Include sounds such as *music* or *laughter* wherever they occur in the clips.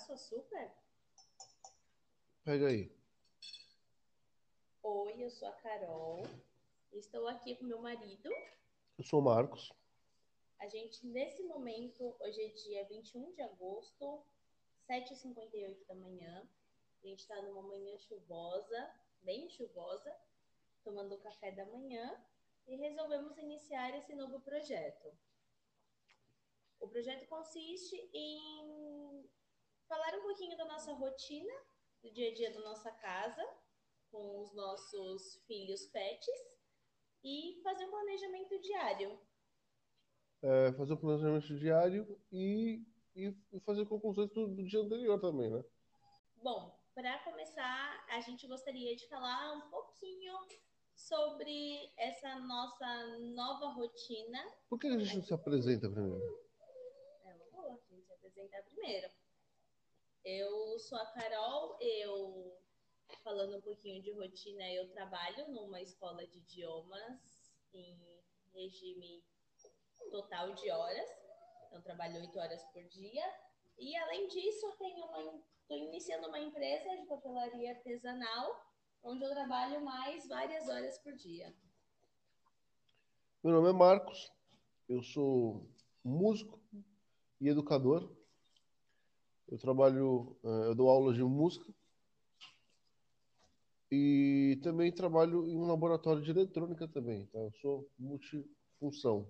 seu açúcar? Pega aí. Oi, eu sou a Carol. Estou aqui com meu marido. Eu sou o Marcos. A gente, nesse momento, hoje é dia 21 de agosto, 7h58 da manhã. A gente está numa manhã chuvosa, bem chuvosa, tomando o café da manhã e resolvemos iniciar esse novo projeto. O projeto consiste em falar um pouquinho da nossa rotina, do dia a dia da nossa casa, com os nossos filhos pets e fazer um planejamento diário. É, fazer o planejamento diário e, e, e fazer conclusões do, do dia anterior também, né? Bom, para começar, a gente gostaria de falar um pouquinho sobre essa nossa nova rotina. Por que a gente não se apresenta primeiro? É uma boa, a gente se apresentar primeiro. Eu sou a Carol, eu falando um pouquinho de rotina, eu trabalho numa escola de idiomas em regime total de horas. Então, trabalho oito horas por dia. E, além disso, eu tenho uma, estou iniciando uma empresa de papelaria artesanal, onde eu trabalho mais várias horas por dia. Meu nome é Marcos, eu sou músico e educador. Eu trabalho, eh, eu dou aulas de música e também trabalho em um laboratório de eletrônica também, tá? Eu sou multifunção.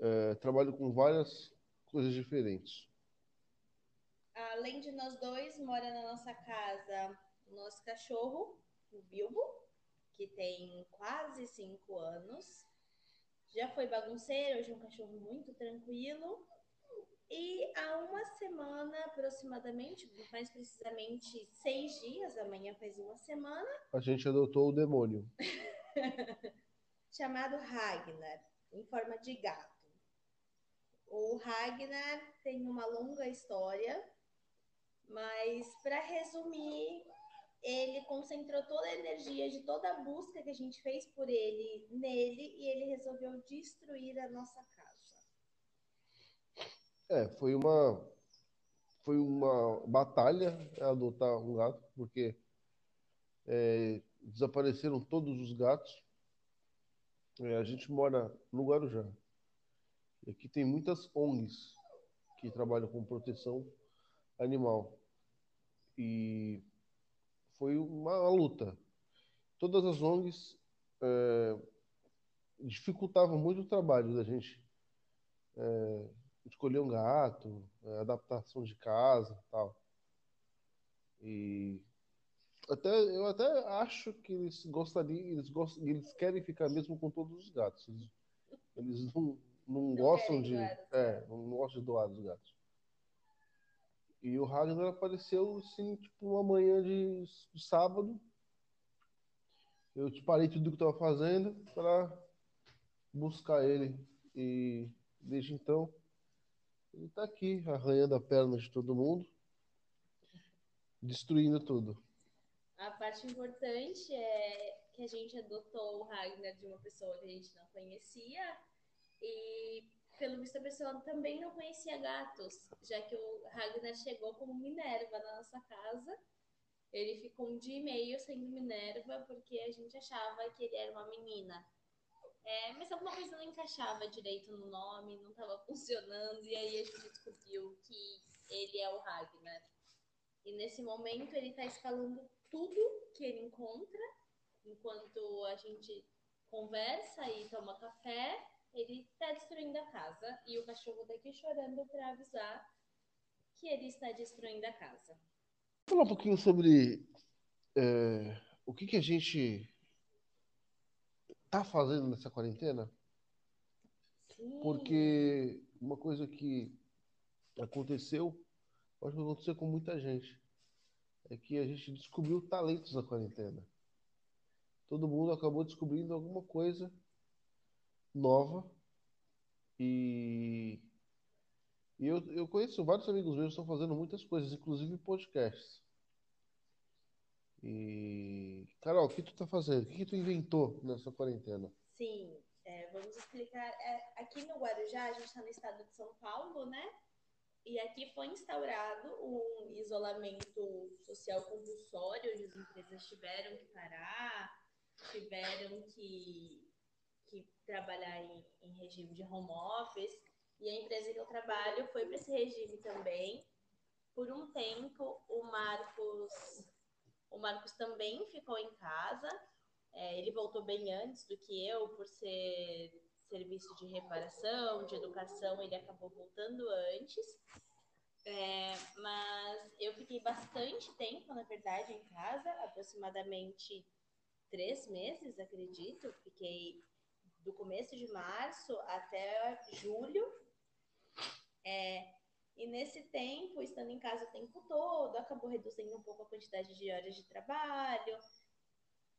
É, trabalho com várias coisas diferentes. Além de nós dois, mora na nossa casa o nosso cachorro, o Bilbo, que tem quase cinco anos. Já foi bagunceiro, hoje é um cachorro muito tranquilo. E há uma semana, aproximadamente, mais precisamente seis dias, amanhã faz uma semana, A gente adotou o demônio. *laughs* chamado Ragnar, em forma de gato. O Ragnar tem uma longa história, mas para resumir, ele concentrou toda a energia de toda a busca que a gente fez por ele nele e ele resolveu destruir a nossa casa. É, foi uma foi uma batalha adotar um gato, porque é, desapareceram todos os gatos. É, a gente mora no Guarujá. E aqui tem muitas ONGs que trabalham com proteção animal. E foi uma luta. Todas as ONGs é, dificultavam muito o trabalho da gente é, escolher um gato, é, adaptação de casa e tal. E até, eu até acho que eles gostariam, eles, gost, eles querem ficar mesmo com todos os gatos. Eles, eles não, não, gostam querem de. É, não gostam de doar os gatos. E o Ragnar apareceu assim, tipo, uma manhã de, de sábado. Eu te parei tudo que eu estava fazendo para buscar ele. E desde então, ele está aqui, arranhando a perna de todo mundo, destruindo tudo. A parte importante é que a gente adotou o Ragnar de uma pessoa que a gente não conhecia e, pelo visto, a pessoa também não conhecia gatos, já que o Ragnar chegou como Minerva na nossa casa. Ele ficou um dia e meio sendo Minerva porque a gente achava que ele era uma menina. É, mas alguma coisa não encaixava direito no nome, não estava funcionando, e aí a gente descobriu que ele é o Ragnar. E nesse momento ele está escalando tudo que ele encontra, enquanto a gente conversa e toma café, ele está destruindo a casa e o cachorro tá aqui chorando para avisar que ele está destruindo a casa. Falar um pouquinho sobre é, o que, que a gente tá fazendo nessa quarentena, Sim. porque uma coisa que aconteceu, acho que aconteceu com muita gente, é que a gente descobriu talentos na quarentena. Todo mundo acabou descobrindo alguma coisa nova e, e eu, eu conheço vários amigos meus que estão fazendo muitas coisas, inclusive podcasts. E, Carol, o que tu tá fazendo? O que tu inventou nessa quarentena? Sim, é, vamos explicar. É, aqui no Guarujá, a gente está no estado de São Paulo, né? E aqui foi instaurado um isolamento social compulsório, onde as empresas tiveram que parar, tiveram que, que trabalhar em, em regime de home office. E a empresa que eu trabalho foi para esse regime também. Por um tempo, o Marcos, o Marcos também ficou em casa. É, ele voltou bem antes do que eu, por ser serviço de reparação, de educação, ele acabou voltando antes. É, mas eu fiquei bastante tempo, na verdade, em casa, aproximadamente três meses, acredito. Fiquei do começo de março até julho. É, e nesse tempo, estando em casa o tempo todo, acabou reduzindo um pouco a quantidade de horas de trabalho.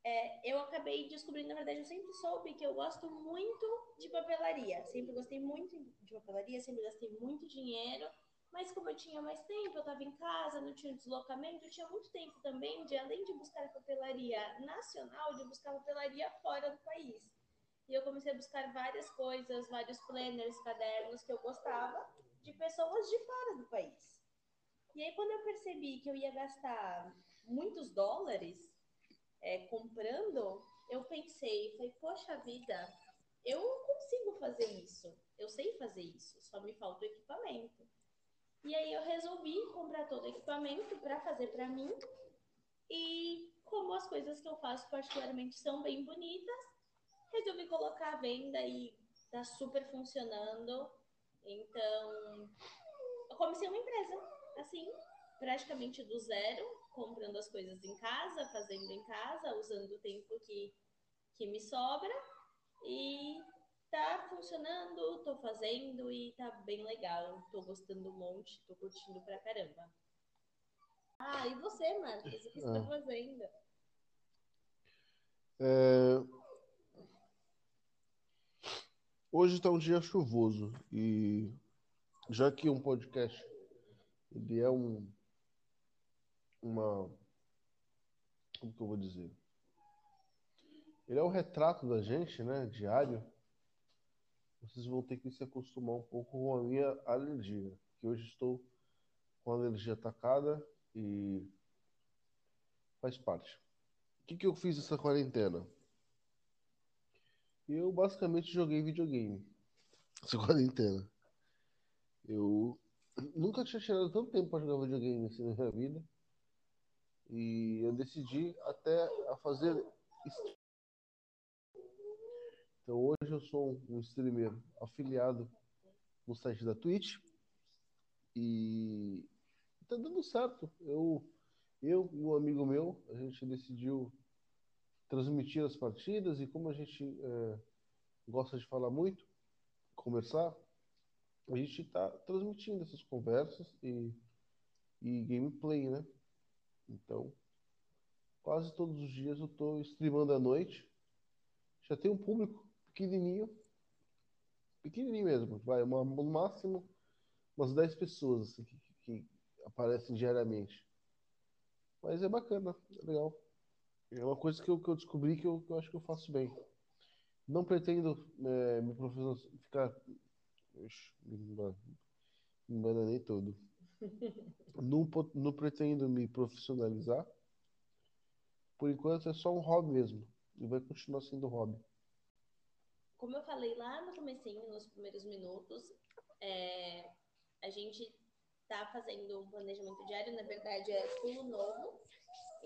É, eu acabei descobrindo, na verdade, eu sempre soube que eu gosto muito de papelaria. Sempre gostei muito de papelaria, sempre gastei muito dinheiro. Mas como eu tinha mais tempo, eu estava em casa, não tinha deslocamento, eu tinha muito tempo também de, além de buscar papelaria nacional, de buscar papelaria fora do país. E eu comecei a buscar várias coisas, vários planners, cadernos que eu gostava de pessoas de fora do país. E aí, quando eu percebi que eu ia gastar muitos dólares é, comprando, eu pensei, falei, poxa vida, eu consigo fazer isso, eu sei fazer isso, só me falta o equipamento. E aí eu resolvi comprar todo o equipamento para fazer para mim. E como as coisas que eu faço particularmente são bem bonitas, resolvi colocar à venda e tá super funcionando. Então, eu comecei uma empresa, assim, praticamente do zero, comprando as coisas em casa, fazendo em casa, usando o tempo que, que me sobra. E tá funcionando, tô fazendo e tá bem legal. Tô gostando um monte, tô curtindo pra caramba. Ah, e você, Marcos? O que você tá ah. fazendo? É... Hoje está um dia chuvoso e já que um podcast ele é um uma como que eu vou dizer? Ele é um retrato da gente, né, diário. Vocês vão ter que se acostumar um pouco com a minha alergia, que hoje estou com a alergia atacada e faz parte. O que, que eu fiz essa quarentena? Eu basicamente joguei videogame *laughs* essa quarentena. Eu nunca tinha tirado tanto tempo para jogar videogame assim na minha vida. E eu decidi até a fazer. Então hoje eu sou um streamer afiliado no site da Twitch. E tá dando certo. Eu, eu e um amigo meu, a gente decidiu transmitir as partidas e como a gente é, gosta de falar muito, conversar, a gente está transmitindo essas conversas e, e gameplay, né? Então, quase todos os dias eu estou streamando à noite. Já tem um público pequenininho, pequenininho mesmo, vai, uma, no máximo umas 10 pessoas assim, que, que aparecem diariamente. Mas é bacana, é legal. É uma coisa que eu, que eu descobri que eu, que eu acho que eu faço bem. Não pretendo é, me professor ficar. Ixi, me enganei todo. *laughs* não, não pretendo me profissionalizar. Por enquanto é só um hobby mesmo. E vai continuar sendo hobby. Como eu falei lá no comecinho, nos primeiros minutos, é, a gente está fazendo um planejamento diário, na verdade é tudo novo.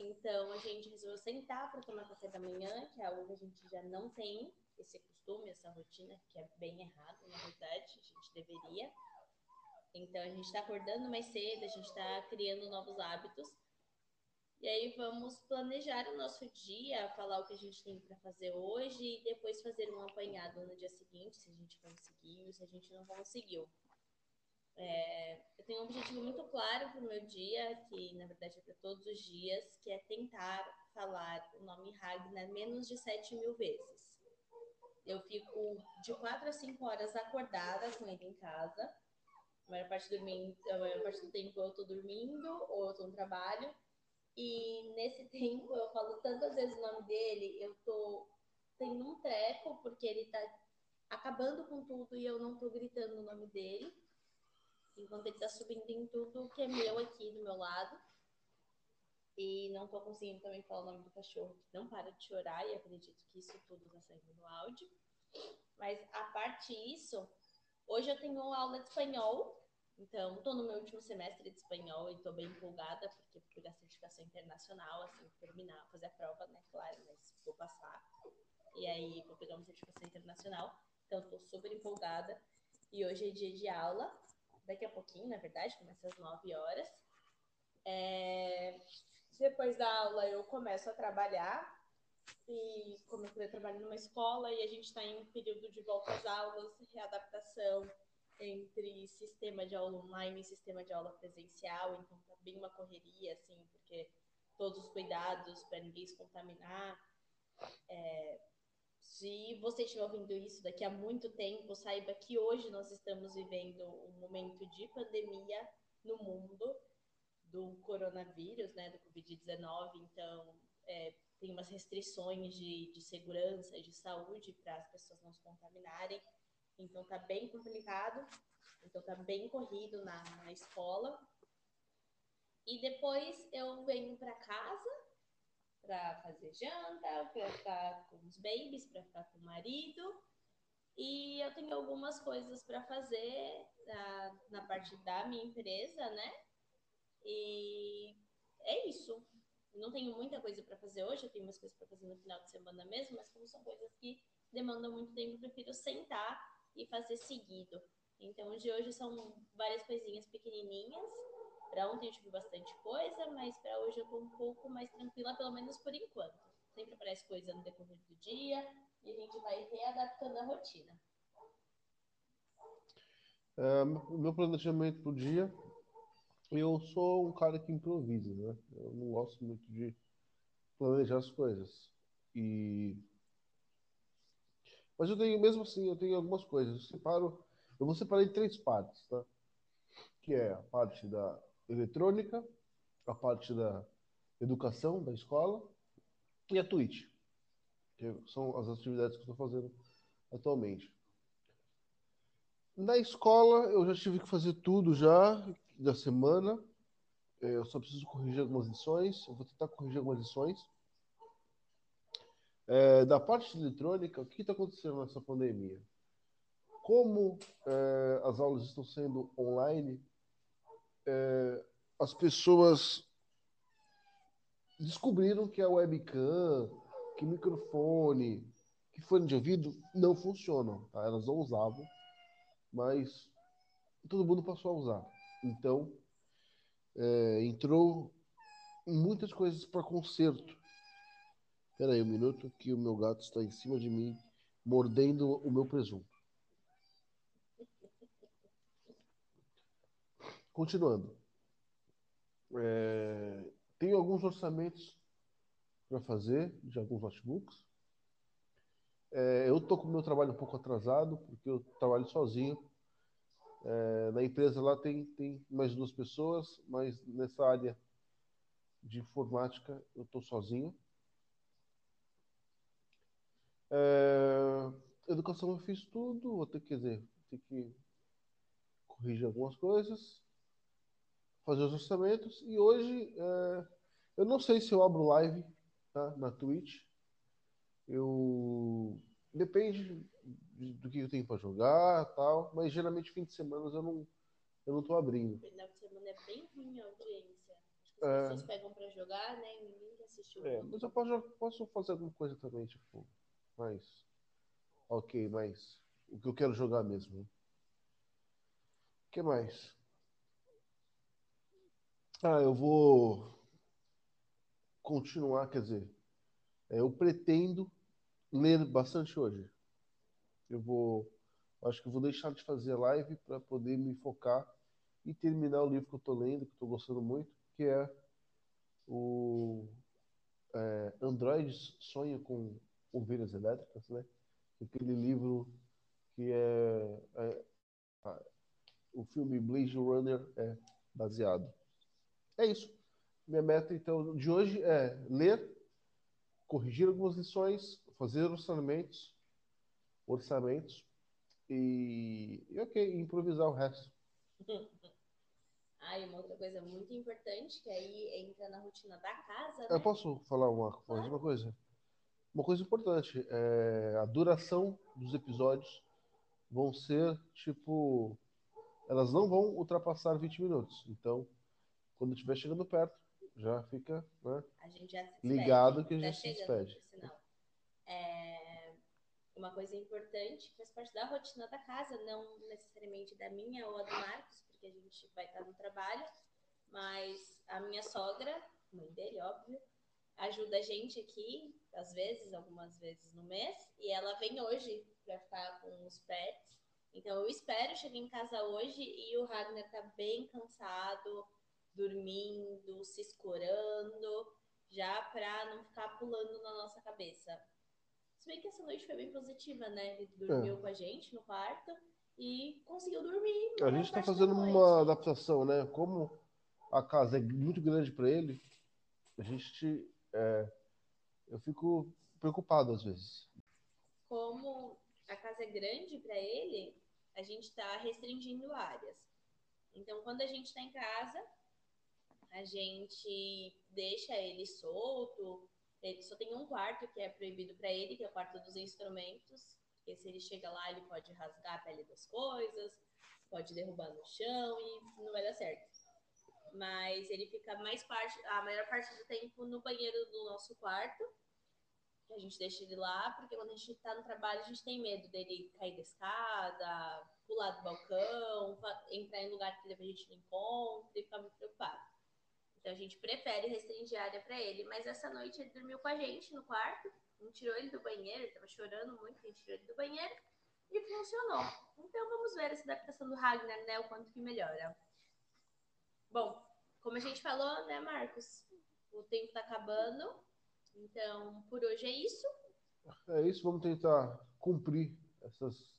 Então a gente resolveu sentar para tomar café da manhã, que é algo que a gente já não tem esse costume, essa rotina, que é bem errado, na verdade, a gente deveria. Então a gente está acordando mais cedo, a gente está criando novos hábitos. E aí vamos planejar o nosso dia, falar o que a gente tem para fazer hoje e depois fazer um apanhado no dia seguinte, se a gente conseguiu, se a gente não conseguiu. É, eu tenho um objetivo muito claro para o meu dia, que na verdade é para todos os dias, que é tentar falar o nome Ragnar menos de 7 mil vezes. Eu fico de 4 a 5 horas acordada com ele em casa. A maior parte, dormindo, a maior parte do tempo eu estou dormindo ou estou no trabalho. E nesse *laughs* tempo eu falo tantas vezes o nome dele, eu tô tendo um treco, porque ele tá acabando com tudo e eu não tô gritando o nome dele. Enquanto ele tá subindo em tudo que é meu aqui do meu lado. E não tô conseguindo também falar o nome do cachorro, que não para de chorar, e acredito que isso tudo tá saindo no áudio. Mas a parte isso, hoje eu tenho aula de espanhol, então estou no meu último semestre de espanhol e estou bem empolgada, porque por a certificação internacional, assim, terminar, fazer a prova, né, claro, mas vou passar. E aí vou pegar uma certificação internacional, então estou super empolgada. E hoje é dia de aula, daqui a pouquinho, na verdade, começa às 9 horas. É... Depois da aula eu começo a trabalhar, e como eu falei, eu trabalho numa escola e a gente está em período de volta às aulas, readaptação entre sistema de aula online e sistema de aula presencial, então tá bem uma correria, assim, porque todos os cuidados para ninguém se contaminar. É, se você estiver ouvindo isso daqui a muito tempo, saiba que hoje nós estamos vivendo um momento de pandemia no mundo do coronavírus, né, do Covid-19, então é, tem umas restrições de, de segurança, de saúde para as pessoas não se contaminarem. Então tá bem complicado. Então tá bem corrido na, na escola. E depois eu venho para casa para fazer janta, para ficar com os babies, para ficar com o marido. E eu tenho algumas coisas para fazer na, na parte da minha empresa, né? E é isso não tenho muita coisa para fazer hoje, eu tenho umas coisas para fazer no final de semana mesmo, mas como são coisas que demandam muito tempo, eu prefiro sentar e fazer seguido. Então, de hoje são várias coisinhas pequenininhas. Para ontem eu tive bastante coisa, mas para hoje eu tô um pouco mais tranquila, pelo menos por enquanto. Sempre aparece coisa no decorrer do dia e a gente vai readaptando a rotina. É, meu planejamento para o dia eu sou um cara que improvisa, né? Eu não gosto muito de planejar as coisas. E mas eu tenho mesmo assim, eu tenho algumas coisas. Eu separo, eu vou separar em três partes, tá? Que é a parte da eletrônica, a parte da educação da escola e a Twitch, que são as atividades que eu estou fazendo atualmente. Na escola eu já tive que fazer tudo já da semana. É, eu só preciso corrigir algumas lições. Eu vou tentar corrigir algumas lições. É, da parte eletrônica, o que está acontecendo nessa pandemia? Como é, as aulas estão sendo online, é, as pessoas descobriram que a webcam, que microfone, que fone de ouvido não funcionam. Tá? Elas não usavam, mas todo mundo passou a usar. Então, é, entrou muitas coisas para conserto. Espera aí um minuto que o meu gato está em cima de mim, mordendo o meu presunto. Continuando. É, tenho alguns orçamentos para fazer de alguns notebooks. É, eu estou com o meu trabalho um pouco atrasado, porque eu trabalho sozinho é, na empresa lá tem, tem mais duas pessoas, mas nessa área de informática eu estou sozinho. É, educação eu fiz tudo, vou ter, quer dizer, ter que corrigir algumas coisas, fazer os orçamentos e hoje é, eu não sei se eu abro live tá, na Twitch. Eu depende do que eu tenho para jogar tal, mas geralmente fim de semana eu não, eu não tô abrindo. Final de semana é bem ruim a audiência. Acho que as é... pessoas pegam para jogar, né? E ninguém o É, mas eu posso, posso fazer alguma coisa também, tipo, mas. Ok, mas o que eu quero jogar mesmo. O que mais? Ah, eu vou continuar, quer dizer, é, eu pretendo ler bastante hoje eu vou. Acho que vou deixar de fazer live para poder me focar e terminar o livro que eu estou lendo, que estou gostando muito, que é o é, Androids Sonha com Ovelhas Elétricas, né? Aquele livro que é, é o filme Blade Runner é baseado. É isso. Minha meta, então, de hoje é ler, corrigir algumas lições, fazer orçamentos orçamentos e, e ok, improvisar o resto. Ah, e uma outra coisa muito importante, que aí entra na rotina da casa, né? Eu posso falar uma, mais uma coisa? Uma coisa importante, é, a duração dos episódios vão ser, tipo, elas não vão ultrapassar 20 minutos. Então, quando estiver chegando perto, já fica, né? Já. Ligado que a Tá gente se despede. É, Uma coisa importante faz parte da rotina da casa, não necessariamente da minha ou do Marcos, porque a gente vai estar no trabalho, mas a minha sogra, mãe dele, óbvio, ajuda a gente aqui, às vezes, algumas vezes no mês, e ela vem hoje para ficar com os pets. Então eu espero chegar em casa hoje e o Ragnar tá bem cansado, dormindo, se escorando, já pra não ficar pulando na nossa cabeça. Se bem que essa noite foi bem positiva, né? Ele dormiu com a gente no quarto e conseguiu dormir. A gente está fazendo uma adaptação, né? Como a casa é muito grande para ele, a gente, é, eu fico preocupado às vezes. como a casa é grande para ele, a gente está restringindo áreas. Então, quando a gente está em casa, a gente deixa ele solto. Ele só tem um quarto que é proibido para ele, que é o quarto dos instrumentos. Porque se ele chega lá, ele pode rasgar a pele das coisas, pode derrubar no chão e não vai dar certo. Mas ele fica mais parte, a maior parte do tempo no banheiro do nosso quarto que a gente deixa ele lá, porque quando a gente tá no trabalho, a gente tem medo dele cair da escada, pular do balcão, entrar em lugar que a gente não encontra e ficar muito preocupado. Então a gente prefere restringir a área pra ele, mas essa noite ele dormiu com a gente no quarto, a gente tirou ele do banheiro, ele tava chorando muito, a gente tirou ele do banheiro e funcionou. Então vamos ver essa adaptação do Ragnar, né, o quanto que melhora. Bom, como a gente falou, né, Marcos, o tempo tá acabando, então por hoje é isso. É isso, vamos tentar cumprir essas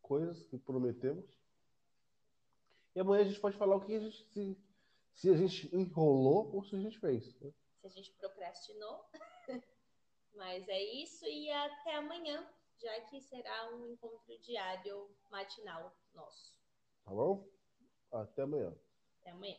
coisas que prometemos. E amanhã a gente pode falar o que a gente se, se a gente enrolou ou se a gente fez. né? se a gente procrastinou. *laughs* Mas é isso e até amanhã, já que será um encontro diário matinal nosso. Tá bom? Até amanhã. Até amanhã.